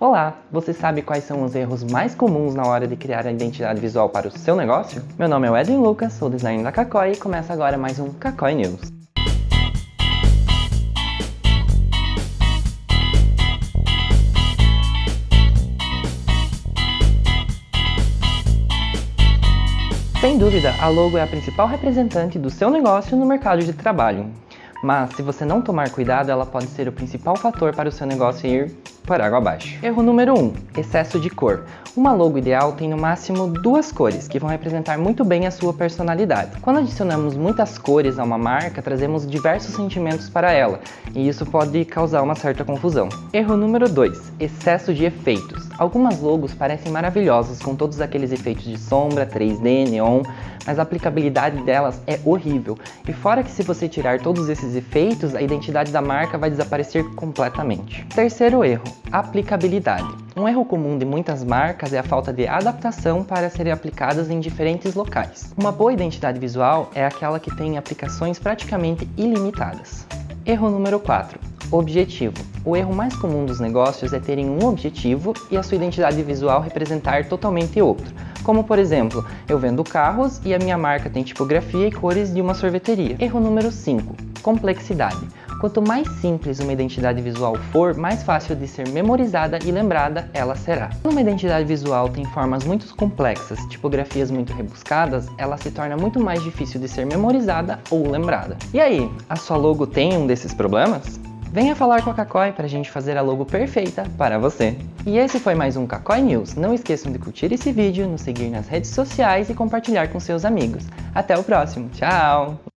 Olá, você sabe quais são os erros mais comuns na hora de criar a identidade visual para o seu negócio? Meu nome é Wesley Lucas, sou designer da Kakoi e começa agora mais um Kakoi News. Sem dúvida, a logo é a principal representante do seu negócio no mercado de trabalho. Mas se você não tomar cuidado, ela pode ser o principal fator para o seu negócio ir por água abaixo. Erro número 1: um, excesso de cor. Uma logo ideal tem no máximo duas cores que vão representar muito bem a sua personalidade. Quando adicionamos muitas cores a uma marca, trazemos diversos sentimentos para ela, e isso pode causar uma certa confusão. Erro número 2: excesso de efeitos. Algumas logos parecem maravilhosas com todos aqueles efeitos de sombra, 3D, neon, mas a aplicabilidade delas é horrível. E fora que se você tirar todos esses efeitos, a identidade da marca vai desaparecer completamente. Terceiro erro: aplicabilidade. Um erro comum de muitas marcas é a falta de adaptação para serem aplicadas em diferentes locais. Uma boa identidade visual é aquela que tem aplicações praticamente ilimitadas. Erro número 4. Objetivo. O erro mais comum dos negócios é terem um objetivo e a sua identidade visual representar totalmente outro. Como por exemplo, eu vendo carros e a minha marca tem tipografia e cores de uma sorveteria. Erro número 5. Complexidade. Quanto mais simples uma identidade visual for, mais fácil de ser memorizada e lembrada ela será. Quando uma identidade visual tem formas muito complexas, tipografias muito rebuscadas, ela se torna muito mais difícil de ser memorizada ou lembrada. E aí, a sua logo tem um desses problemas? Venha falar com a Kakoi para a gente fazer a logo perfeita para você. E esse foi mais um Kakoi News. Não esqueçam de curtir esse vídeo, nos seguir nas redes sociais e compartilhar com seus amigos. Até o próximo. Tchau!